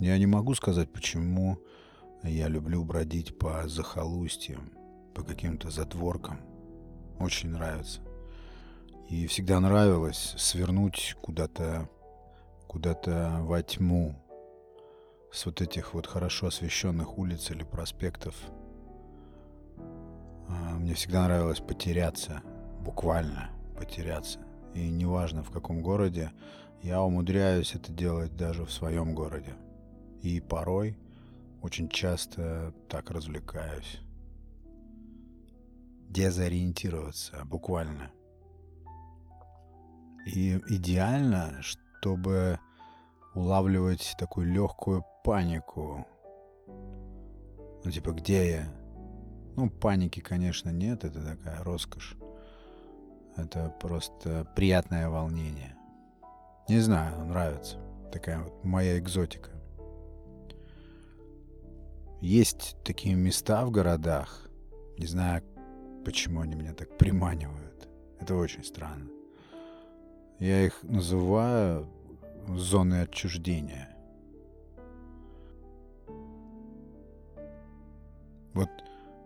Я не могу сказать, почему я люблю бродить по захолустьям, по каким-то затворкам. Очень нравится. И всегда нравилось свернуть куда-то куда-то во тьму с вот этих вот хорошо освещенных улиц или проспектов. А, мне всегда нравилось потеряться, буквально потеряться. И неважно в каком городе, я умудряюсь это делать даже в своем городе. И порой, очень часто так развлекаюсь. Дезориентироваться, буквально. И идеально, чтобы улавливать такую легкую панику. Ну, типа, где я? Ну, паники, конечно, нет, это такая роскошь. Это просто приятное волнение. Не знаю, нравится. Такая вот моя экзотика. Есть такие места в городах. Не знаю, почему они меня так приманивают. Это очень странно. Я их называю зоны отчуждения. Вот,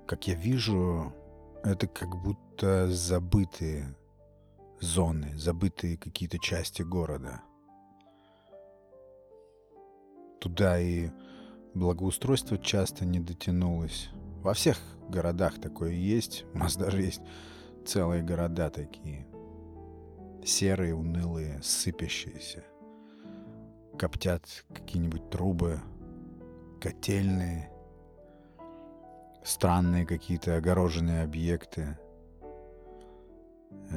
как я вижу, это как будто забытые зоны, забытые какие-то части города. Туда и благоустройство часто не дотянулось. Во всех городах такое есть. У нас даже есть целые города такие. Серые, унылые, сыпящиеся. Коптят какие-нибудь трубы, котельные, странные какие-то огороженные объекты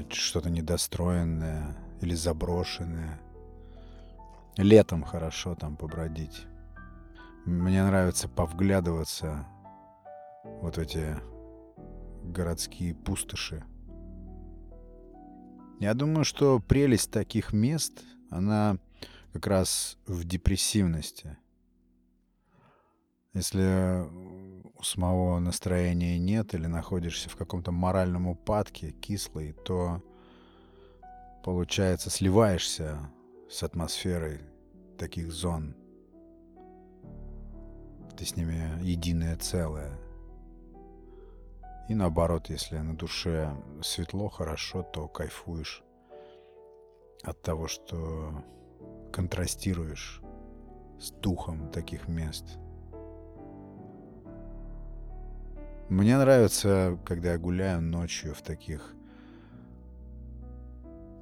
что-то недостроенное или заброшенное. Летом хорошо там побродить. Мне нравится повглядываться вот в эти городские пустоши. Я думаю, что прелесть таких мест, она как раз в депрессивности. Если у самого настроения нет или находишься в каком-то моральном упадке, кислый, то получается сливаешься с атмосферой таких зон. Ты с ними единое целое. И наоборот, если на душе светло, хорошо, то кайфуешь от того, что контрастируешь с духом таких мест – Мне нравится, когда я гуляю ночью в таких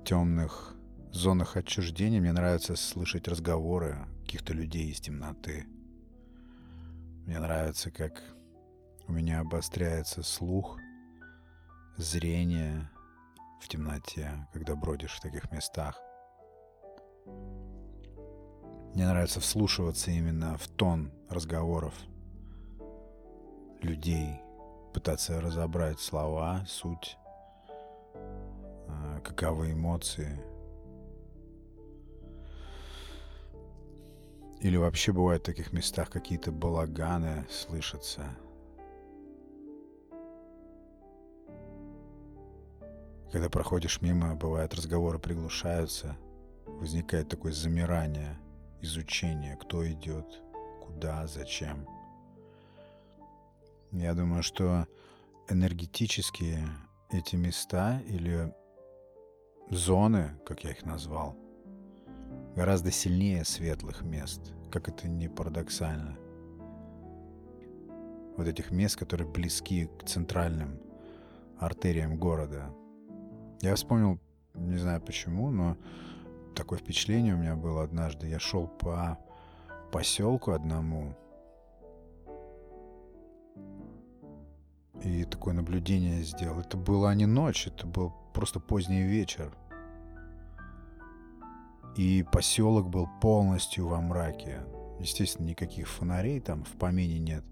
темных зонах отчуждения. Мне нравится слышать разговоры каких-то людей из темноты. Мне нравится, как у меня обостряется слух, зрение в темноте, когда бродишь в таких местах. Мне нравится вслушиваться именно в тон разговоров людей, пытаться разобрать слова, суть, а, каковы эмоции. Или вообще бывают в таких местах какие-то балаганы слышатся. Когда проходишь мимо, бывают разговоры приглушаются, возникает такое замирание, изучение, кто идет, куда, зачем – я думаю, что энергетические эти места или зоны, как я их назвал, гораздо сильнее светлых мест, как это не парадоксально. Вот этих мест, которые близки к центральным артериям города. Я вспомнил, не знаю почему, но такое впечатление у меня было однажды. Я шел по поселку одному, и такое наблюдение сделал. Это была не ночь, это был просто поздний вечер. И поселок был полностью во мраке. Естественно, никаких фонарей там в помине нет.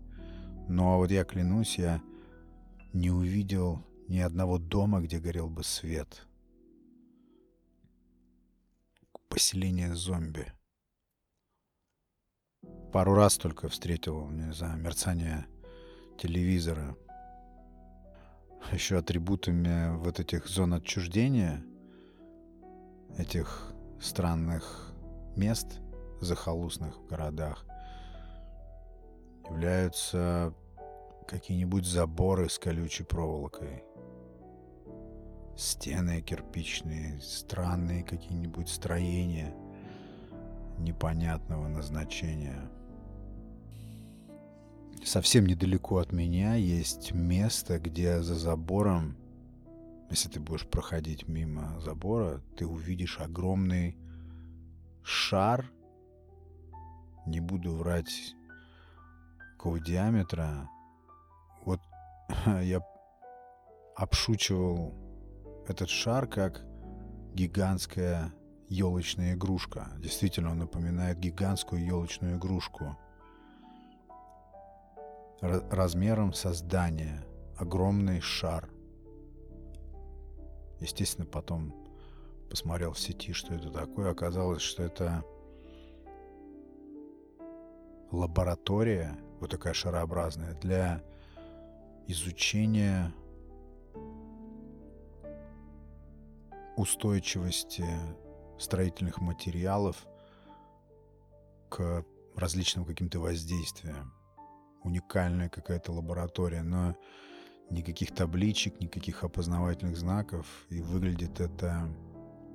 Но вот я клянусь, я не увидел ни одного дома, где горел бы свет. Поселение зомби. Пару раз только встретил, не знаю, мерцание телевизора еще атрибутами вот этих зон отчуждения, этих странных мест захолустных в городах, являются какие-нибудь заборы с колючей проволокой, стены кирпичные, странные какие-нибудь строения непонятного назначения. Совсем недалеко от меня есть место, где за забором, если ты будешь проходить мимо забора, ты увидишь огромный шар, не буду врать, какого диаметра. Вот я обшучивал этот шар как гигантская елочная игрушка. Действительно, он напоминает гигантскую елочную игрушку. Размером со здание. Огромный шар. Естественно, потом посмотрел в сети, что это такое. Оказалось, что это лаборатория, вот такая шарообразная, для изучения устойчивости строительных материалов к различным каким-то воздействиям. Уникальная какая-то лаборатория, но никаких табличек, никаких опознавательных знаков. И выглядит это,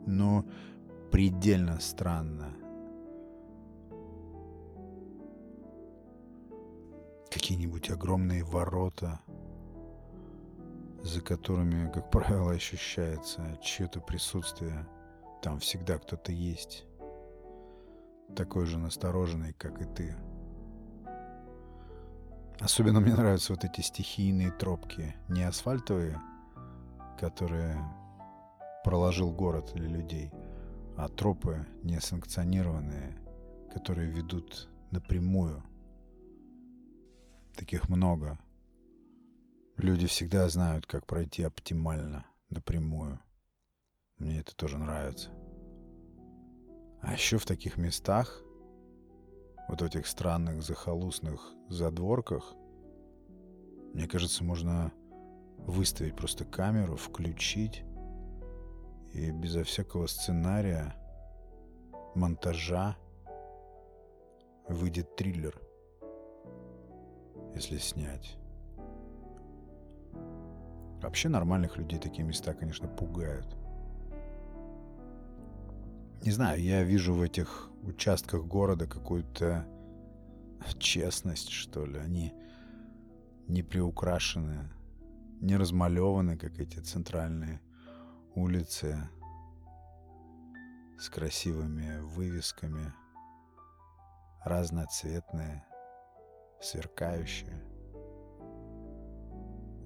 ну, предельно странно. Какие-нибудь огромные ворота, за которыми, как правило, ощущается чье-то присутствие – там всегда кто-то есть. Такой же настороженный, как и ты. Особенно мне нравятся вот эти стихийные тропки. Не асфальтовые, которые проложил город или людей, а тропы несанкционированные, которые ведут напрямую. Таких много. Люди всегда знают, как пройти оптимально, напрямую. Мне это тоже нравится. А еще в таких местах, вот в этих странных захолустных задворках, мне кажется, можно выставить просто камеру, включить и безо всякого сценария, монтажа выйдет триллер, если снять. Вообще нормальных людей такие места, конечно, пугают. Не знаю, я вижу в этих участках города какую-то честность, что ли. Они не приукрашены, не размалеваны, как эти центральные улицы с красивыми вывесками, разноцветные, сверкающие,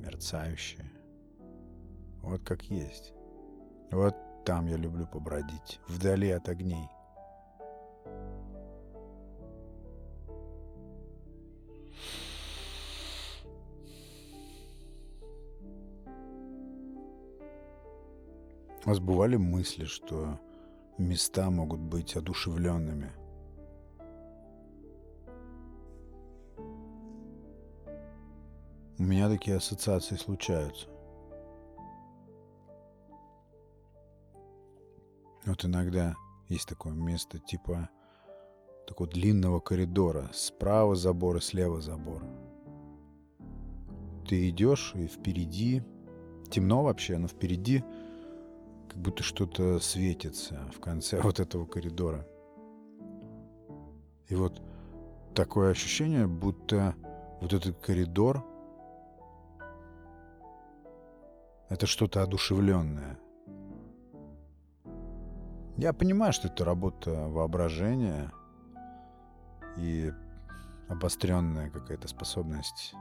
мерцающие. Вот как есть. Вот там я люблю побродить, вдали от огней. У вас бывали мысли, что места могут быть одушевленными? У меня такие ассоциации случаются. Вот иногда есть такое место типа такого длинного коридора. Справа забор и слева забор. Ты идешь, и впереди... Темно вообще, но впереди как будто что-то светится в конце вот этого коридора. И вот такое ощущение, будто вот этот коридор — это что-то одушевленное. Я понимаю, что это работа воображения и обостренная какая-то способность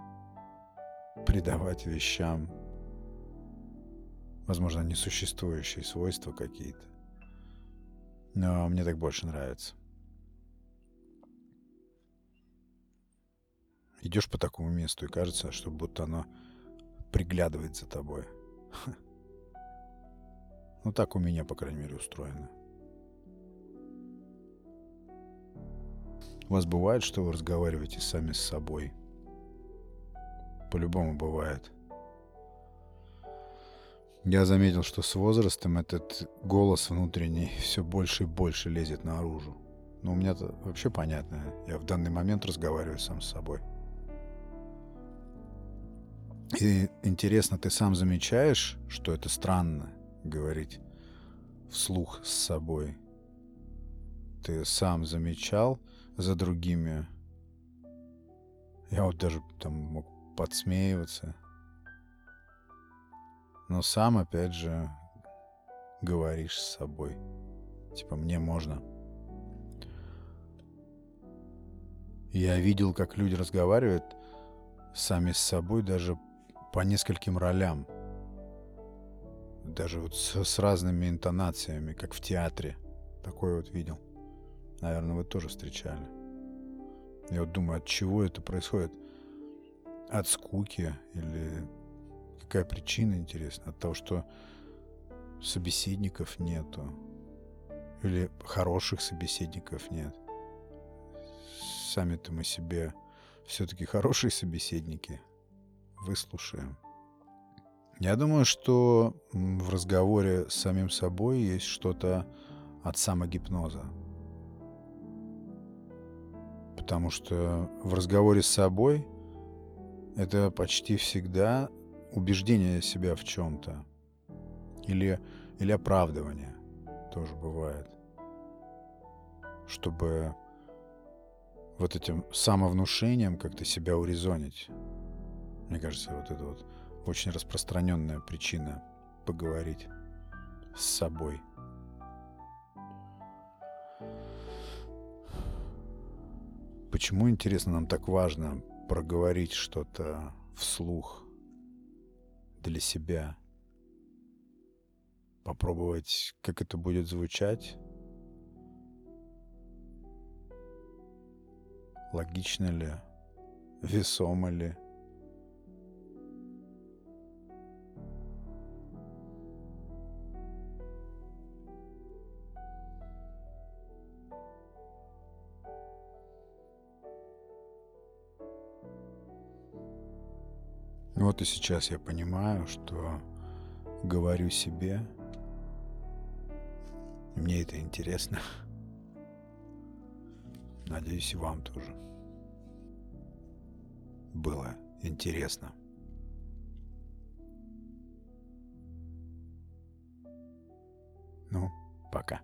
придавать вещам, возможно, несуществующие свойства какие-то. Но мне так больше нравится. Идешь по такому месту, и кажется, что будто оно приглядывает за тобой. Ну, так у меня, по крайней мере, устроено. У вас бывает, что вы разговариваете сами с собой? По-любому бывает. Я заметил, что с возрастом этот голос внутренний все больше и больше лезет наружу. Но у меня-то вообще понятно. Я в данный момент разговариваю сам с собой. И интересно, ты сам замечаешь, что это странно говорить вслух с собой? Ты сам замечал за другими? Я вот даже там мог подсмеиваться. Но сам, опять же, говоришь с собой. Типа, мне можно. Я видел, как люди разговаривают сами с собой даже по нескольким ролям. Даже вот с, с разными интонациями, как в театре. Такое вот видел. Наверное, вы тоже встречали. Я вот думаю, от чего это происходит? От скуки или какая причина, интересна? От того, что собеседников нету. Или хороших собеседников нет. Сами-то мы себе все-таки хорошие собеседники. Выслушаем. Я думаю, что в разговоре с самим собой есть что-то от самогипноза. Потому что в разговоре с собой это почти всегда убеждение себя в чем-то. Или, или оправдывание тоже бывает. Чтобы вот этим самовнушением как-то себя урезонить. Мне кажется, вот это вот очень распространенная причина поговорить с собой. Почему, интересно, нам так важно проговорить что-то вслух для себя? Попробовать, как это будет звучать? Логично ли? Весомо ли? Вот и сейчас я понимаю, что говорю себе, мне это интересно. Надеюсь, и вам тоже было интересно. Ну, пока.